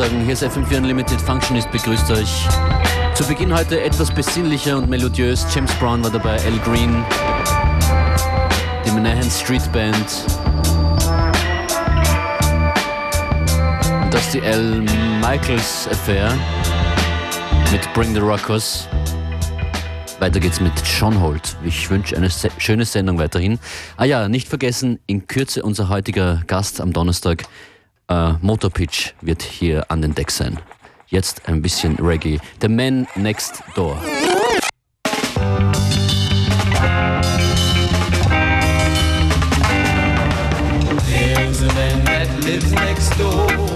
kurz Hallo sagen. Hier ist FM4 Unlimited Functionist, begrüßt euch. Zu Beginn heute etwas besinnlicher und melodiös. James Brown war dabei, Al Green, die Menahan Street Band. Und das ist die Al Michaels Affair mit Bring the Rockers. Weiter geht's mit John Holt. Ich wünsche eine se schöne Sendung weiterhin. Ah ja, nicht vergessen, in Kürze unser heutiger Gast am Donnerstag, äh, Motorpitch, wird hier an den Deck sein. Jetzt ein bisschen Reggae. The Man Next Door. There's a man that lives next door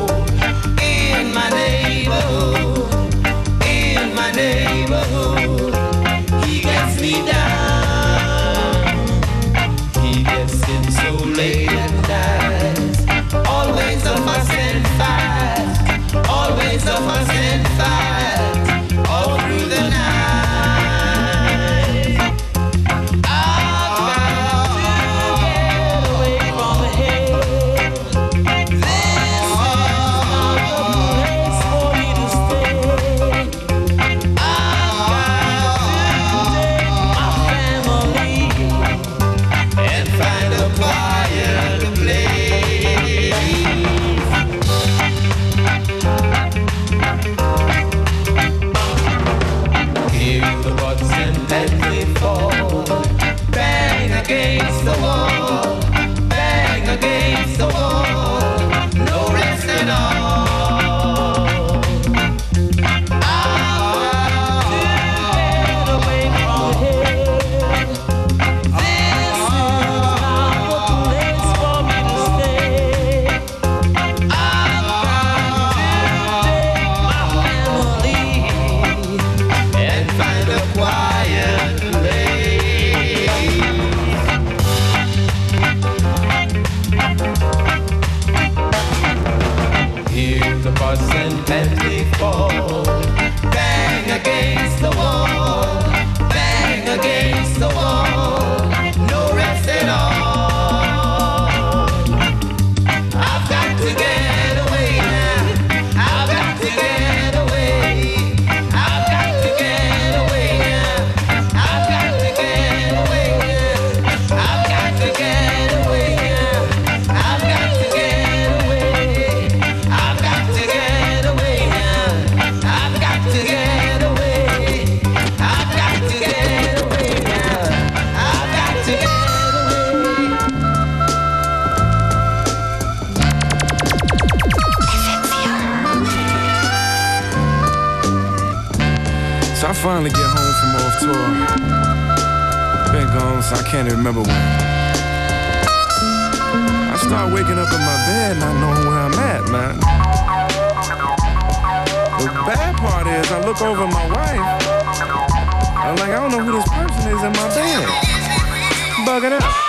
finally get home from off tour. Been gone, so I can't remember when. I start waking up in my bed not knowing where I'm at, man. The bad part is I look over my wife. I'm like, I don't know who this person is in my bed. Bugging out.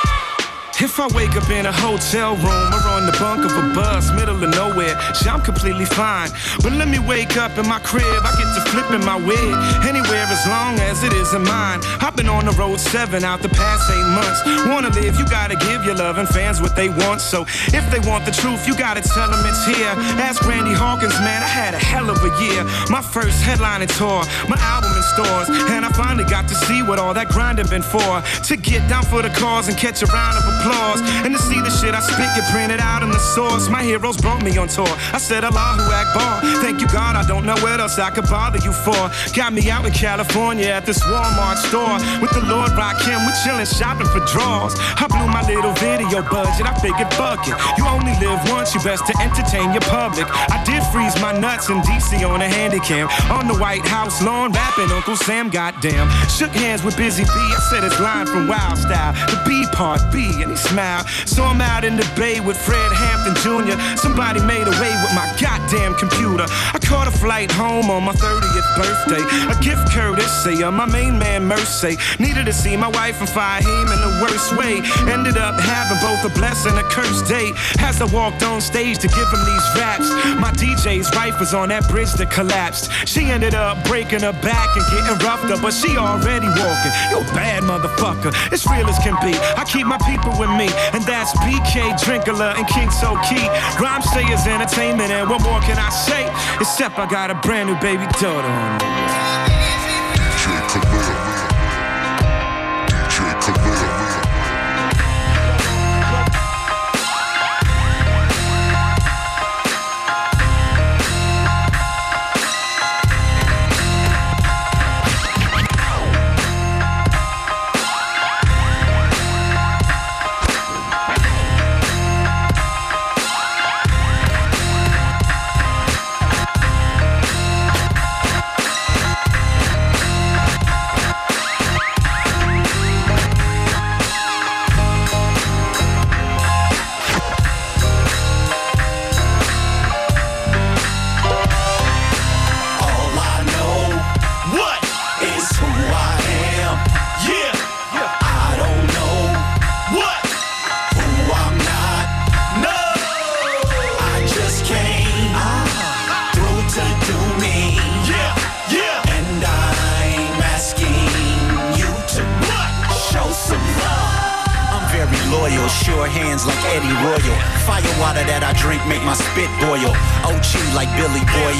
If I wake up in a hotel room or on the bunk of a bus, middle of nowhere, shit, I'm completely fine. But let me wake up in my crib, I to flipping my wig anywhere as long as it isn't mine. I've been on the road seven out the past eight months. Wanna live, you gotta give your loving fans what they want. So if they want the truth, you gotta tell them it's here. Ask Randy Hawkins, man, I had a hell of a year. My first headlining tour, my album in stores, and I finally got to see what all that grinding been for. To get down for the cause and catch a round of applause, and to see the shit I spit get printed out in the source. My heroes brought me on tour. I said Allahu Akbar. Thank you God, I don't know what else I could bother you for. Got me out in California at this Walmart store with the Lord Rakim. We chillin' shopping for draws. I blew my little video budget. I figured fuck it. You only live once, you best to entertain your public. I did freeze my nuts in DC on a handycam on the White House lawn, rapping Uncle Sam. Goddamn, shook hands with Busy Bee. I said his line from Wild Style, the B part B, and he smiled. So I'm out in the bay with Fred Hampton Jr. Somebody made away with my goddamn computer. I caught a flight home on my 30th birthday. A gift courtesy of my main man Mercy. Needed to see my wife and Fahim in the worst way. Ended up having both a blessing and a cursed day. As I walked on stage to give him these raps, my DJ's wife was on that bridge that collapsed. She ended up breaking her back and getting roughed up, but she already walking. You bad motherfucker. It's real as can be. I keep my people with me, and that's BK Drinkler and King So Key. Rhymesayers Entertainment, and what more can I say? Except I got a brand new baby daughter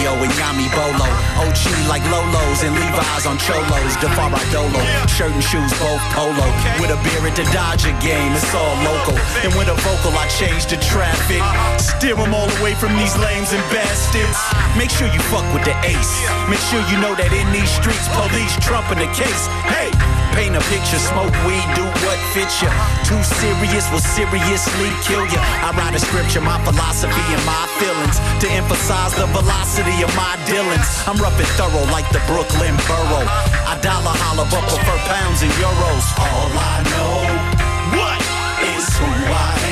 Boyo and Yami Bolo. OG like Lolos and Levi's on Cholos. Defara Dolo, shirt and shoes both polo. With a beer at the Dodger game, it's all local. And with a vocal, I change the traffic. Steer 'em all away from these lames and bastards. Make sure you fuck with the ace. Make sure you know that in these streets, police trumping the case. Hey! Paint a picture, smoke weed, do what fits ya. Too serious will seriously kill ya. I write a scripture, my philosophy and my feelings to emphasize the velocity of my dealings. I'm rough and thorough like the Brooklyn Borough. I dollar holler, but prefer pounds and euros. All I know, what is who I am?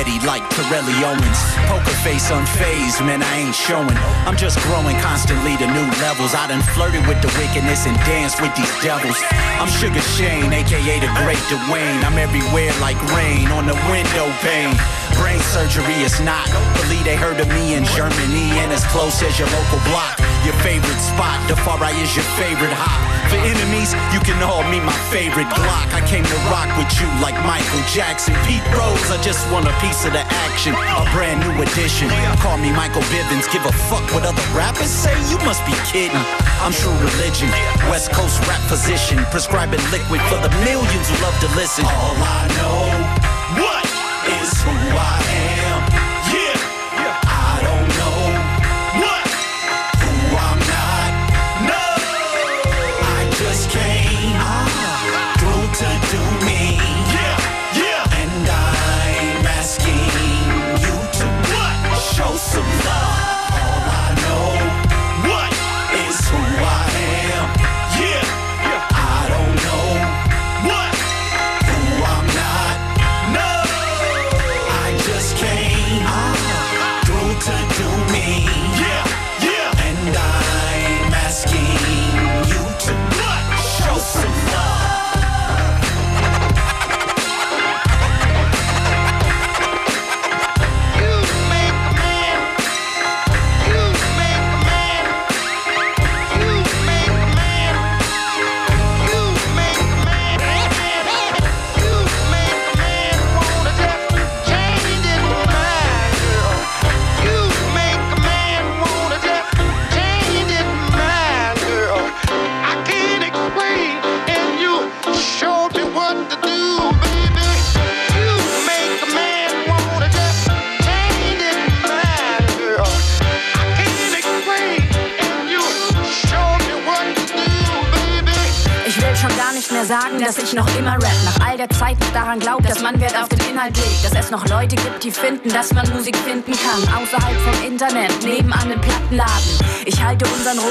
Ready like Torelli Owens. Poker face unfazed, man, I ain't showing. I'm just growing constantly to new levels. I done flirted with the wickedness and danced with these devils. I'm Sugar Shane, aka the Great Dwayne. I'm everywhere like rain on the window pane. Brain surgery is not. Believe they heard of me in Germany and as close as your local block. Your favorite spot, the far right is your favorite hop. For enemies, you can all meet my favorite Glock. I came to rock with you like Michael Jackson. Pete Rose, I just want a piece of the action. A brand new addition. Call me Michael Bivins. Give a fuck what other rappers say? You must be kidding. I'm true religion. West Coast rap physician. Prescribing liquid for the millions who love to listen. All I know,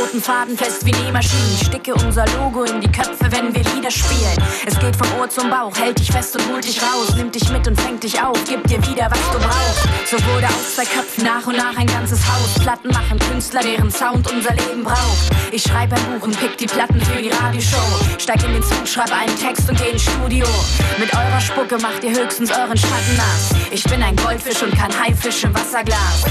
roten Faden fest wie Nähmaschinen. Sticke unser Logo in die Köpfe, wenn wir Lieder spielen. Es geht vom Ohr zum Bauch, hält dich fest und holt dich raus, nimmt dich mit und fängt dich auf, gibt dir wieder, was du brauchst. So wurde aus zwei Köpfen nach und nach ein ganzes Haus. Platten machen Künstler, deren Sound unser Leben braucht. Ich schreibe ein Buch und pick die Platten für die Radioshow. Steig in den Zug, schreibe einen Text und geh ins Studio. Mit eurer Spucke macht ihr höchstens euren Schatten nass. Ich bin ein Goldfisch und kein Haifisch im Wasserglas.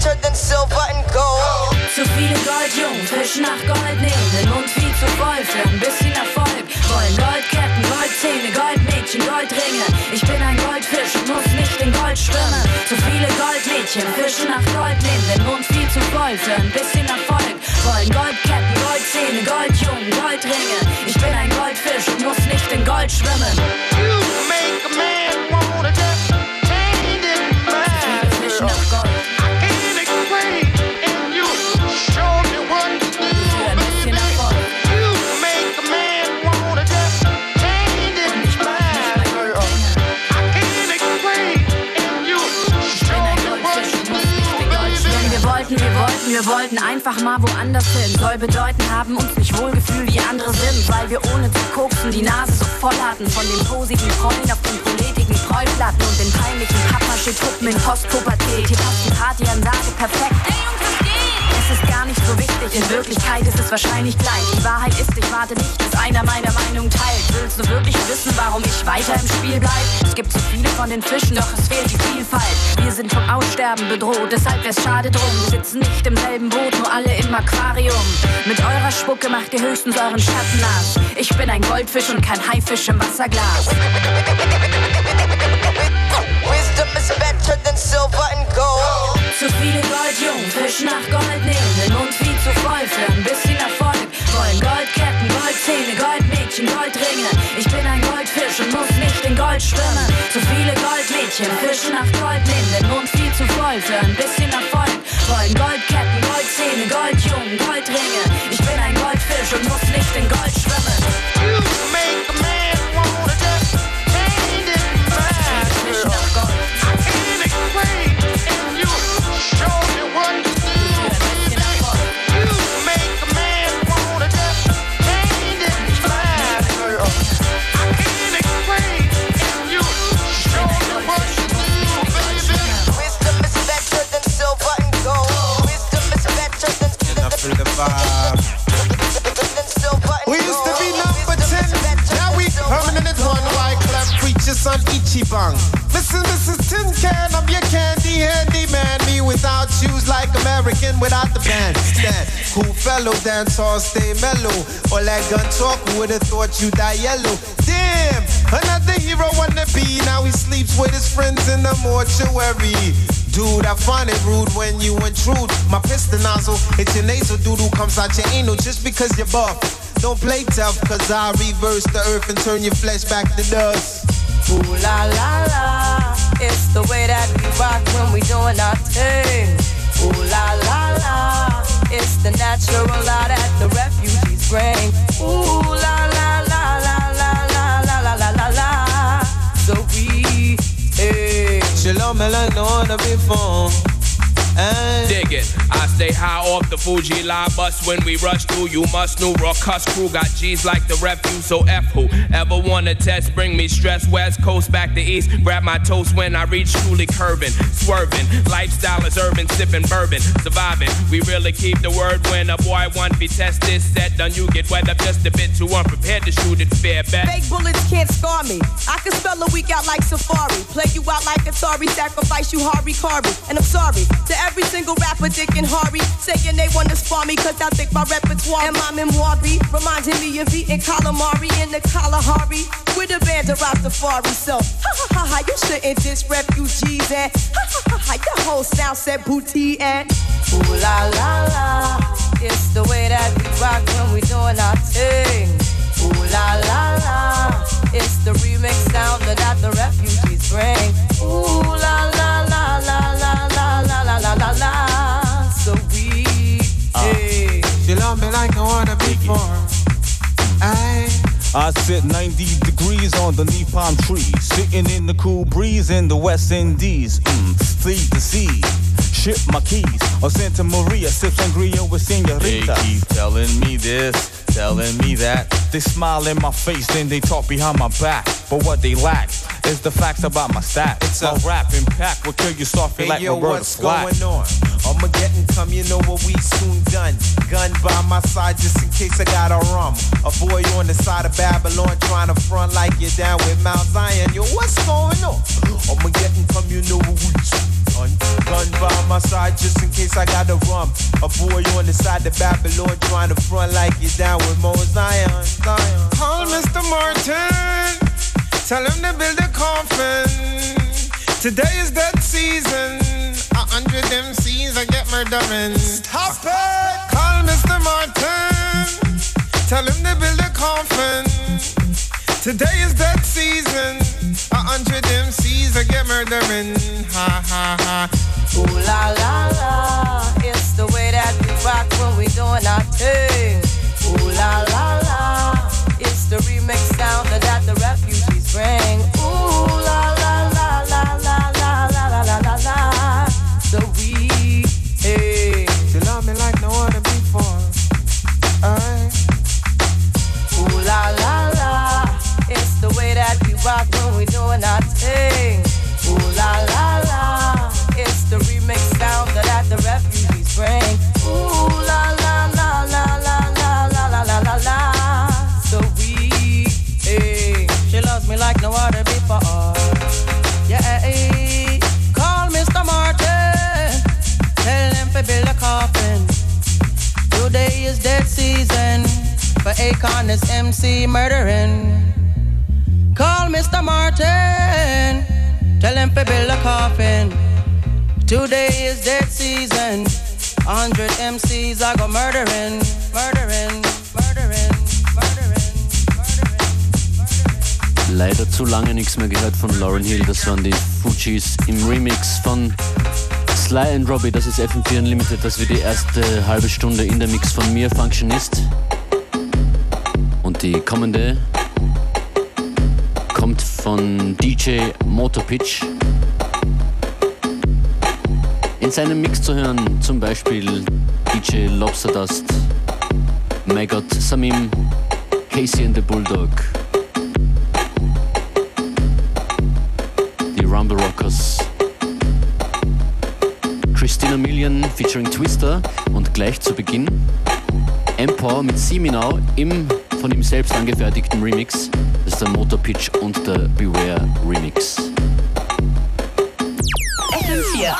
Better than silver and gold. Zu viele Goldjungen fischen nach Gold nehmen, Mund viel zu voll für ein bisschen Erfolg. Wollen Goldketten, Goldzähne, Goldmädchen, Goldringe. Ich bin ein Goldfisch und muss nicht in Gold schwimmen. Zu viele Goldmädchen fischen nach Gold nehmen, Mund viel zu voll für ein bisschen Erfolg. Wollen Goldketten, Goldzähne, Goldjungen, Goldringe. Ich bin ein Goldfisch und muss nicht in Gold schwimmen. You make a man wir wollten, einfach mal woanders hin. Soll bedeuten, haben uns nicht wohlgefühlt wie andere sind, weil wir ohne zu koksen die Nase so voll hatten. Von den posigen Freuden auf den proletigen Treuplatten und den peinlichen Pappmaché-Truppen in Postpubertät. Hier passt die Partyansage perfekt. Ey, Jungs, was geht? Ist gar nicht so wichtig, in Wirklichkeit ist es wahrscheinlich gleich. Die Wahrheit ist, ich warte nicht, bis einer meine Meinung teilt. Willst du wirklich wissen, warum ich weiter im Spiel bleib? Es gibt zu viele von den Fischen, doch es fehlt die Vielfalt. Wir sind vom Aussterben bedroht, deshalb wär's schade drum. Wir sitzen nicht im selben Boot, nur alle im Aquarium. Mit eurer Spucke macht ihr höchstens euren Schatten nass. Ich bin ein Goldfisch und kein Haifisch im Wasserglas. Zu viele Goldjungen fischen nach Gold nehmen, den Mund viel zu voll für ein bisschen Erfolg. Wollen Goldketten, Goldzähne, Goldmädchen, Goldringe. Ich bin ein Goldfisch und muss nicht in Gold schwimmen. Zu viele Goldmädchen fischen nach Gold nehmen, den Mund viel zu voll für ein bisschen Erfolg. Wollen Goldketten, Goldzähne, Goldjungen, Goldringe. Ich bin ein Goldfisch und muss nicht in Gold schwimmen. On Ichibang. Mrs. Mrs. Tin Can, I'm your candy handy man. Me without shoes like American without the bandstand. Cool fellow, dance all stay mellow. All that gun talk, would've thought you die yellow? Damn, another hero wanna be. Now he sleeps with his friends in the mortuary. Dude, I find it rude when you intrude. My piston nozzle, it's your nasal doodle comes out your anal just because you're buff. Don't play tough, cause I reverse the earth and turn your flesh back to dust. Ooh la la la, it's the way that we rock when we doing our thing. Ooh la la la, it's the natural law that the refugees bring. Ooh la la la la la la la la la la. So we, hey. Shalom, on the before. Hey. Dig it. I stay high off the Fuji line bus when we rush through. You must know raw cuss crew got G's like the refuse. So F who ever wanna test, bring me stress. West Coast back to East. Grab my toast when I reach truly curving, swerving. Lifestyle is urban, sipping bourbon, surviving. We really keep the word when a boy one be test this set. Done you get wet up just a bit too unprepared to shoot it fair back. Fake bullets can't scar me. I can spell a week out like Safari. Play you out like Atari, sacrifice you Harvey Carvey. And I'm sorry to every single rapper, Dick and Harvey, saying they wanna spar me cause I think my repertoire and my memoir be reminding me of eating calamari in the Kalahari with a band of Rastafari. So, ha ha ha ha, you shouldn't diss refugees and ha ha ha ha, your whole sound said booty and ooh la la la. It's the way that we rock when we doing our thing. Ooh la la la, it's the remix sound that the refugees bring. Ooh la la la la la la la la. So we, hey. She love me like I wanna be for. Aye. I sit 90 degrees underneath palm trees, sitting in the cool breeze in the West Indies. Mm, sea to sea. Ship my keys. Or Santa Maria, sip sangria with senorita. They keep telling me this, telling me that. They smile in my face, then they talk behind my back. But what they lack is the facts about my stats. It's my a- rap impact will kill you softly Hey like yo, Roberta what's Flack. going on? Armageddon come, you know what we soon done. Gun by my side just in case I got a rum. A boy on the side of Babylon trying to front like you're down with Mount Zion. Yo, what's going on? Armageddon come, you know what we soon done. Gun by my side just in case I got a rum. A boy on the side of Babylon trying to front like you're down with Mount Zion. Zion. Call Mr. Martin. Tell him to build a coffin. Today is that season. A hundred MCs I get murdering. Stop it! Call Mr. Martin. Tell him to build a coffin. Today is that season. A hundred MCs I get murdering. Ha ha ha. Ooh la la la, it's the way that we rock when we doing our thing. Ooh la la la, it's the remix sound that the refugees bring. Ooh la la la la la la la la la la la. So we, hey, You love me like no other before. Aye. ooh la la the way that we rock when we doing our thing. Ooh la la la, it's the remix sound that the refugees bring. Ooh la la la la la la la la la la la. So we, hey, she loves me like no other before. Yeah, hey, call Mr. Martin, tell him to build a coffin. Today is dead season for Akon this MC murdering. Call Mr. Martin, tell him to build a coffin. Today is dead season. A hundred MCs I go murdering, murdering, murdering, murdering, murdering. Leider zu lange nichts mehr gehört von Lauren Hill. Das waren die Fujis im Remix von Sly and Robbie. Das ist FM4 Unlimited. Das wird die erste halbe Stunde in der Mix von mir, Functionist. Und die kommende von DJ Motorpitch. In seinem Mix zu hören zum Beispiel DJ Lobsterdust, Maggot, Samim, Casey and the Bulldog. die Rumble Rockers. Christina Million featuring Twister und gleich zu Beginn Empower mit Seminau im von ihm selbst angefertigten Remix. Der Motor Pitch und der Beware Remix. FM4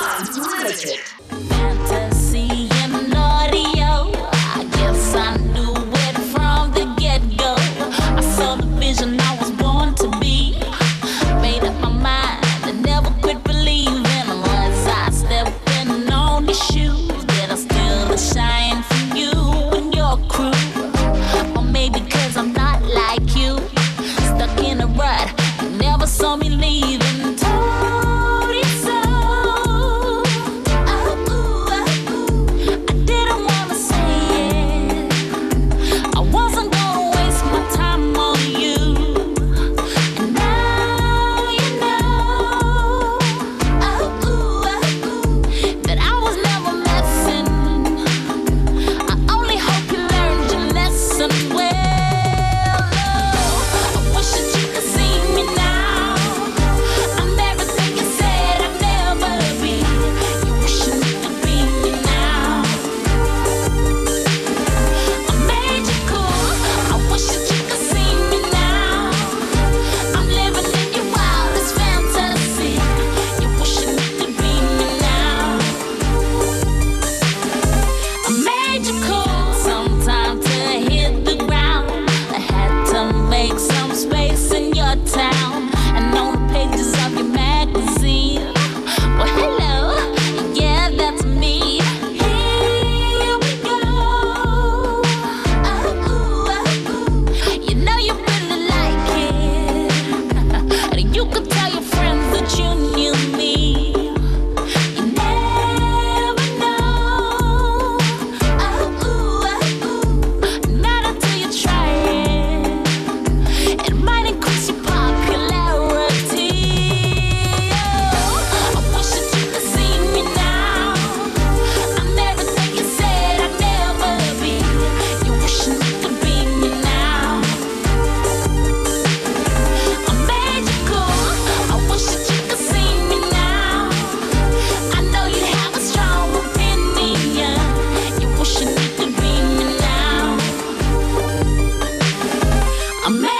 I'm.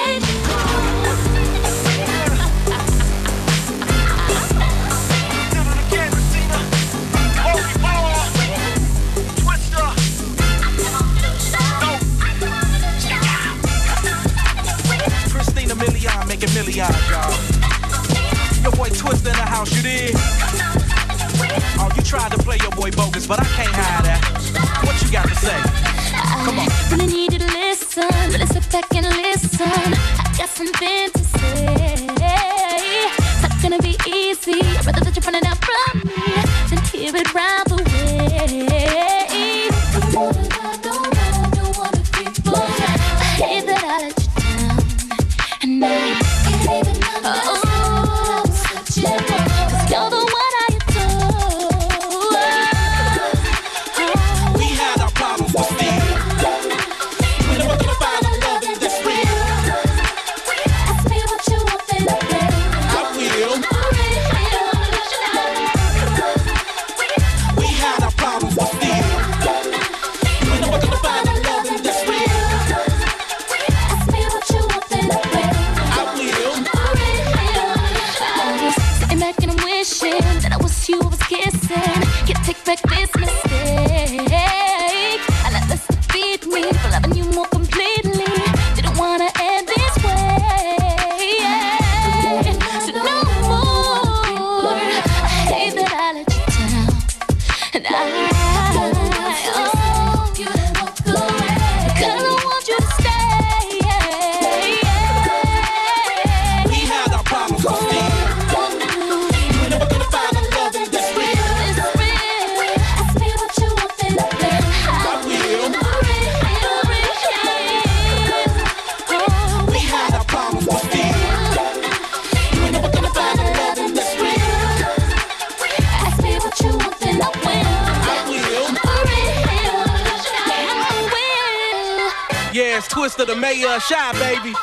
to the mayor of Shy, baby.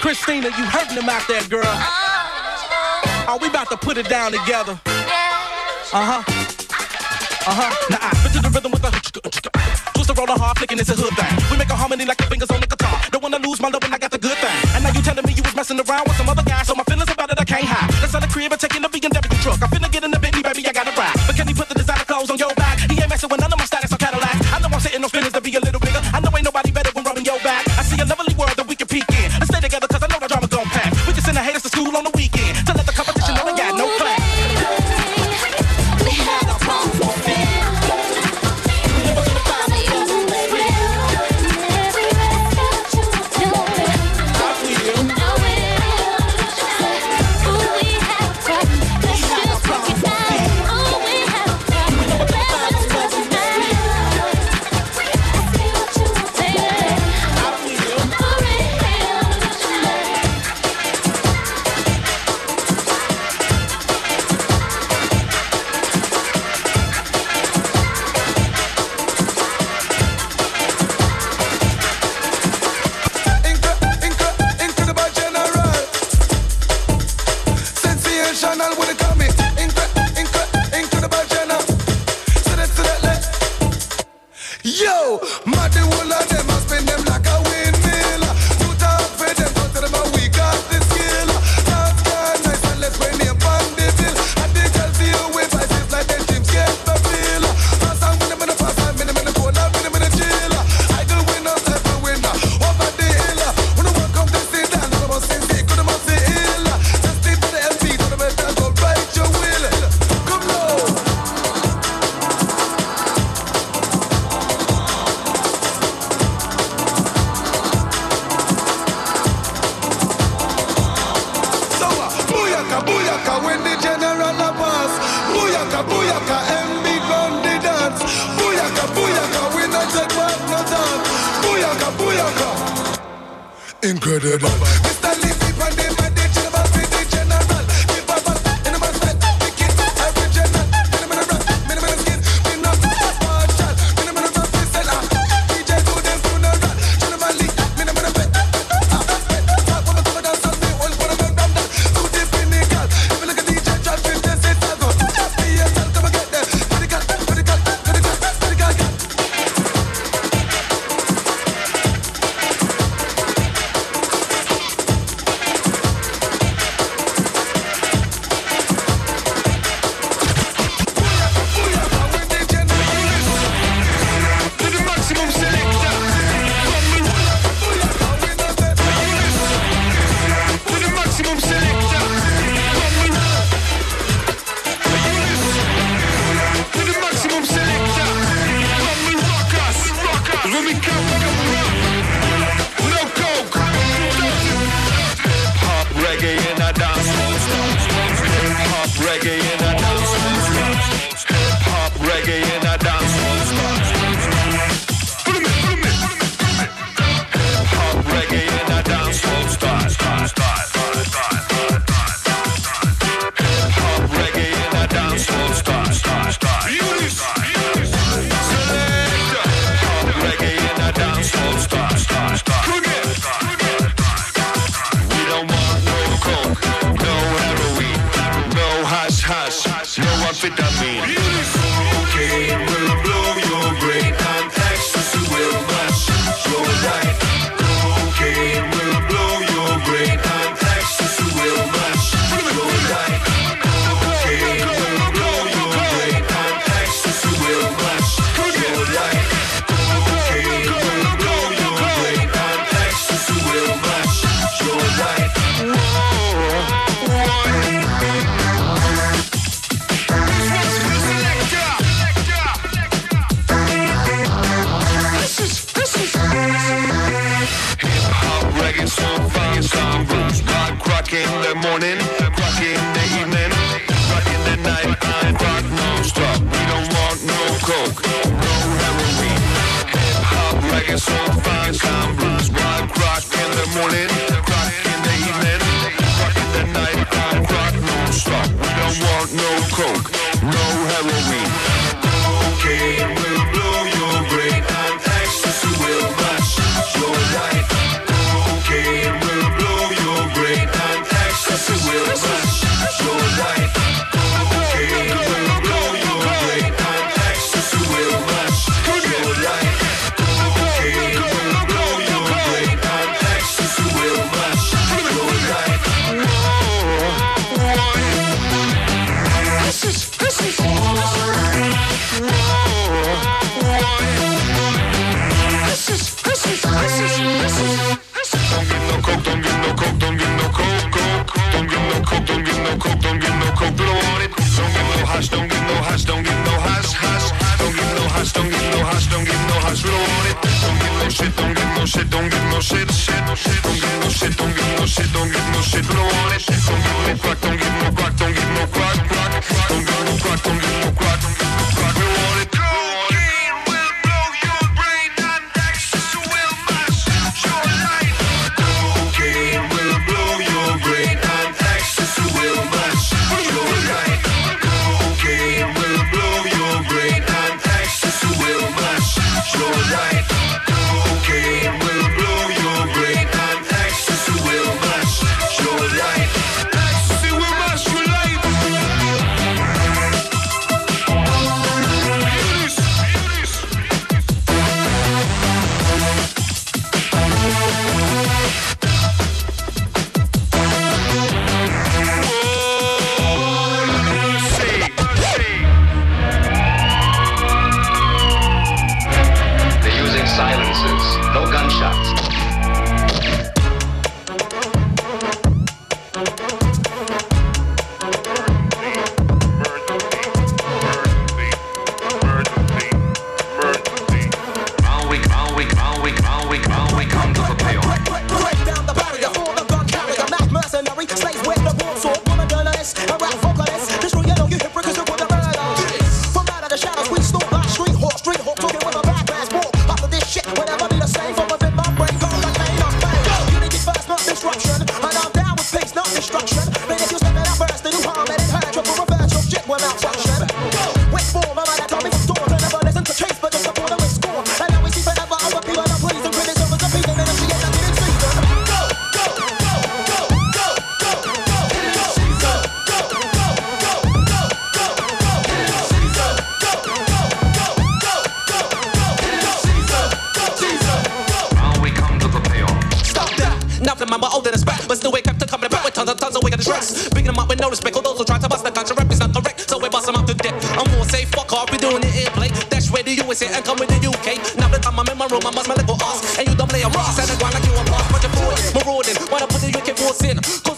Christina, you hurting him out there, girl. Are we about to put it down together? Uh huh. Uh huh. Nah, I fit to the rhythm with the twist the roller hard, flicking it's a hood thing. We make a harmony like the fingers on the guitar. Don't wanna lose my love when I got the good thing. And now you telling me you was messing around with some other guy, so my feelings about it I can't hide. That's how the crib and taking the BMW truck. I finna get in the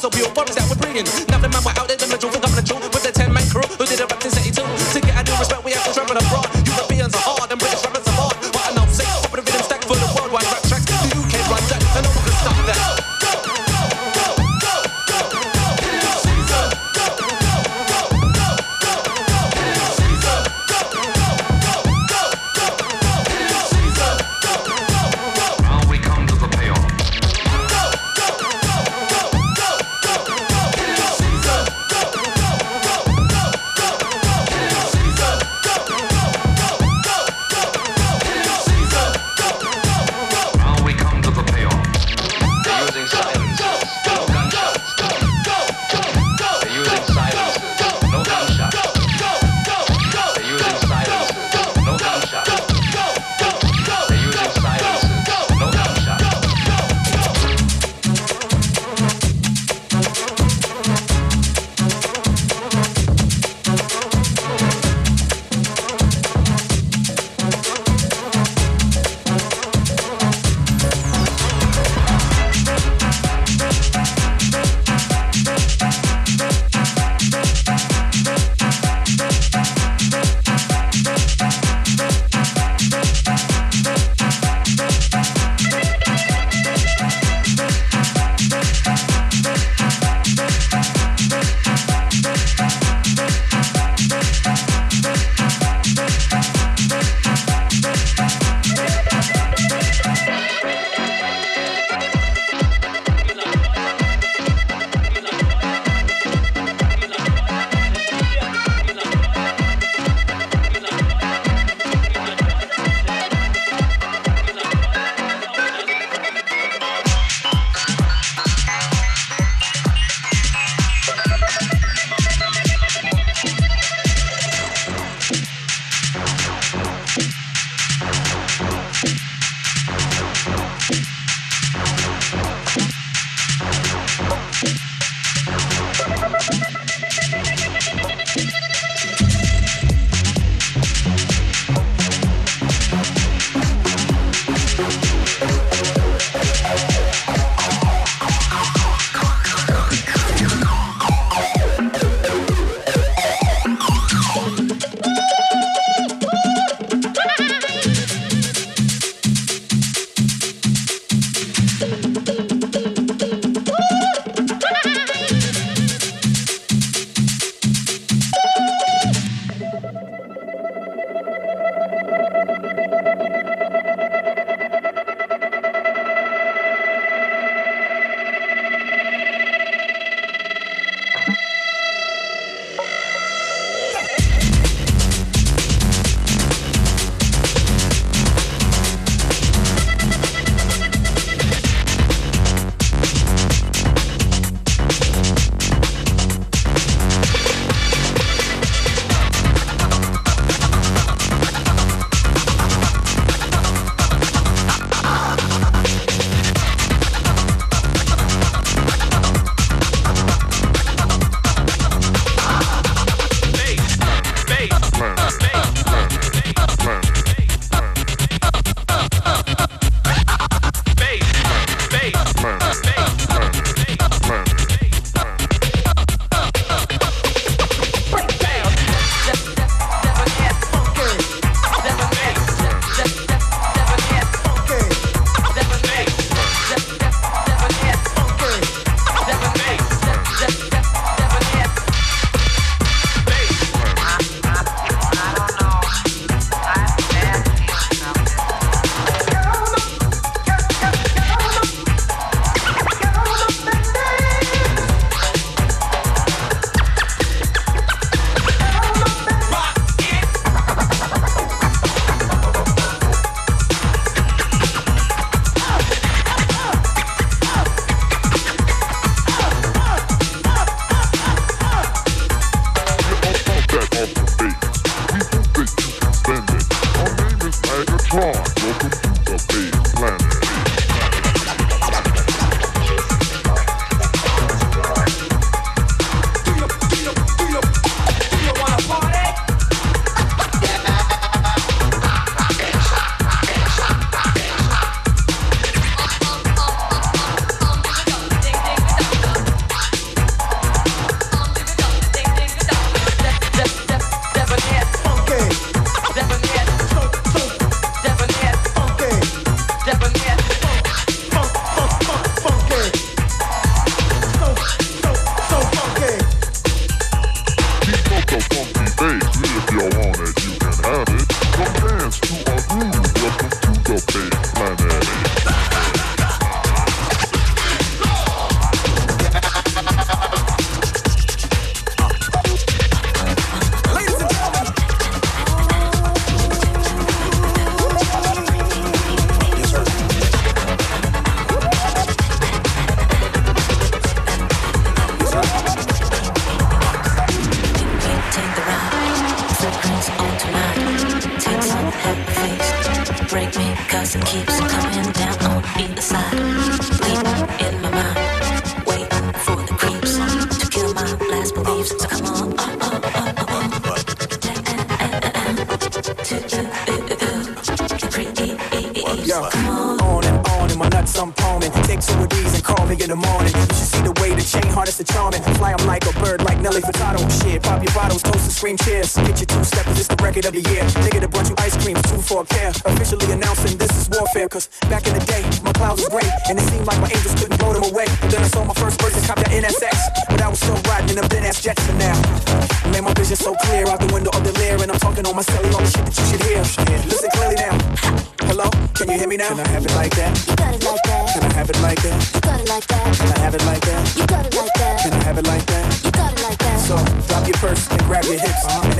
so pure, what is that we're bringing? Nothing the man, we're out in the middle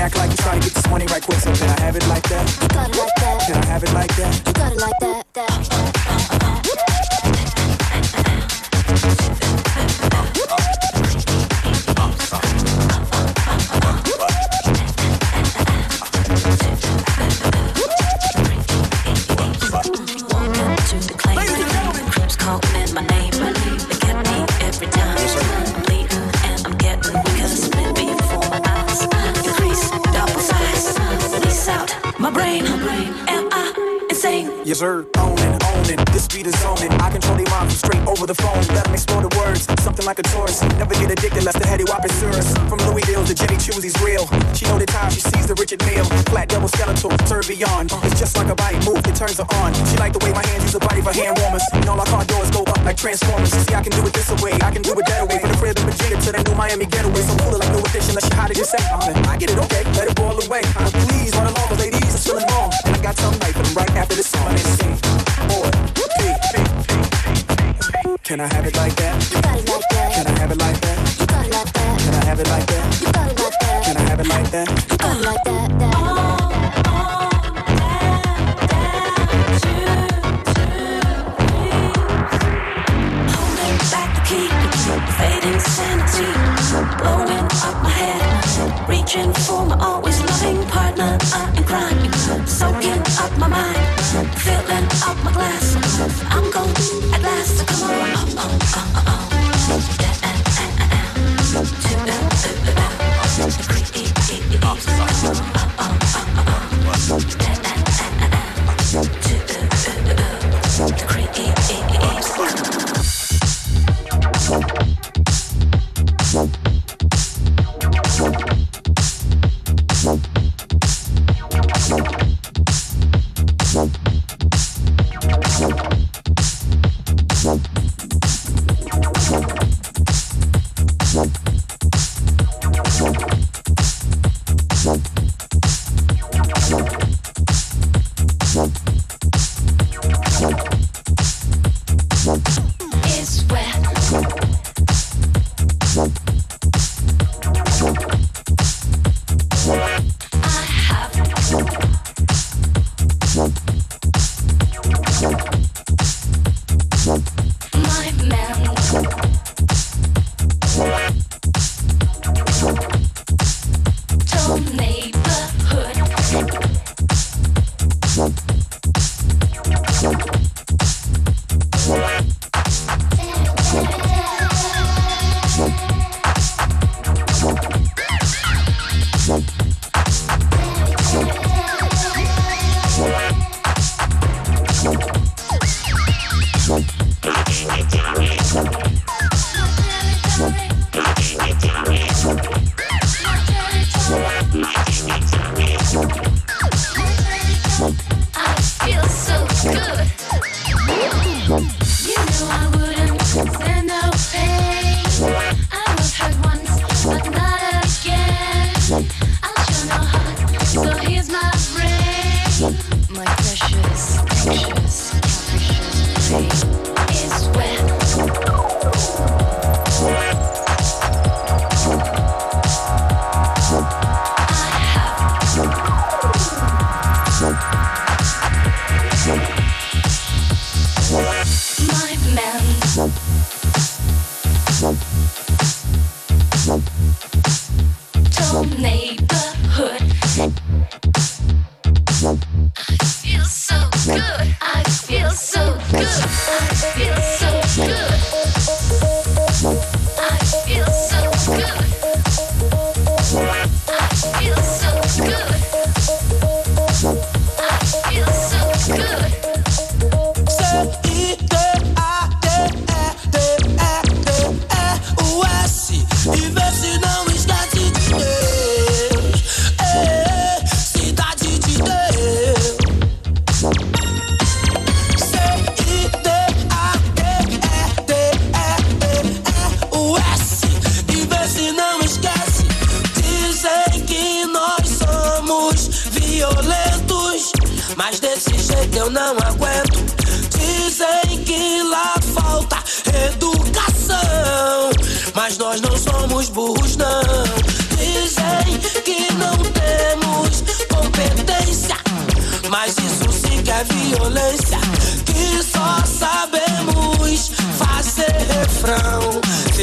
act like you trying to get this money right quick, so. beyond. Uh, it's just like a body move, it turns her on. She like the way my hands use her body for hand warmers. And all our car doors go up like transformers. See, I can do it this way, I can do it that way. From the crib in Virginia to that new Miami getaway. So cool like new edition, let you hide it yourself. say? Uh, I get it, okay, let it boil away. Uh, I'm pleased, run along, ladies, I'm wrong. And I got some night for them right after this song. Four, three, can I have it like that? You got it like that. Can I have it like that? You got it like that. Can I have it like that? You got it like that. Can I have it like that? searching for my always loving partner. I am crying, soaking up my mind, filling up my glass.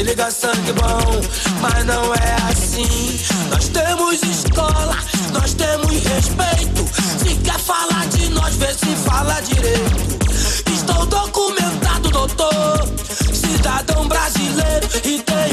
Refrão. Se liga sangue bom, mas não é assim. Nós temos escola, nós temos respeito. Se quer falar de nós, vê se fala direito. Estou documentado, doutor. Cidadão brasileiro e tenho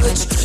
povo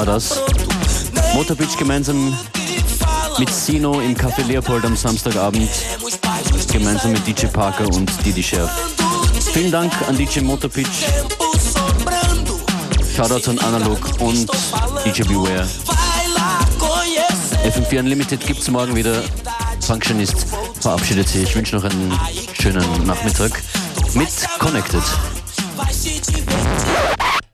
war das. Motopitch gemeinsam mit Sino im Café Leopold am Samstagabend. Gemeinsam mit DJ Parker und Didi Scherf. Vielen Dank an DJ Motopitch. Shoutouts an Analog und DJ Beware. FM4 Unlimited gibt's morgen wieder. Functionist verabschiedet sich. Ich wünsche noch einen schönen Nachmittag mit Connected.